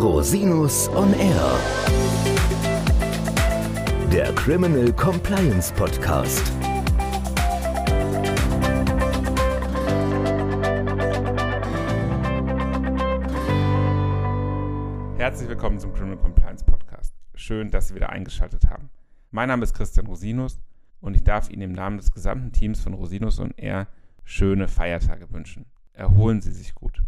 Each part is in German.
Rosinus on Air. Der Criminal Compliance Podcast. Herzlich willkommen zum Criminal Compliance Podcast. Schön, dass Sie wieder eingeschaltet haben. Mein Name ist Christian Rosinus und ich darf Ihnen im Namen des gesamten Teams von Rosinus on Air schöne Feiertage wünschen. Erholen Sie sich gut.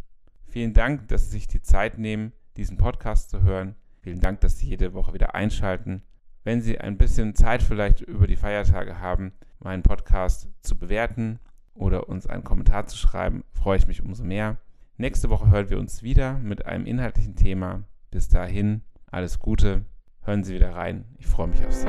Vielen Dank, dass Sie sich die Zeit nehmen, diesen Podcast zu hören. Vielen Dank, dass Sie jede Woche wieder einschalten. Wenn Sie ein bisschen Zeit vielleicht über die Feiertage haben, meinen Podcast zu bewerten oder uns einen Kommentar zu schreiben, freue ich mich umso mehr. Nächste Woche hören wir uns wieder mit einem inhaltlichen Thema. Bis dahin, alles Gute. Hören Sie wieder rein. Ich freue mich auf Sie.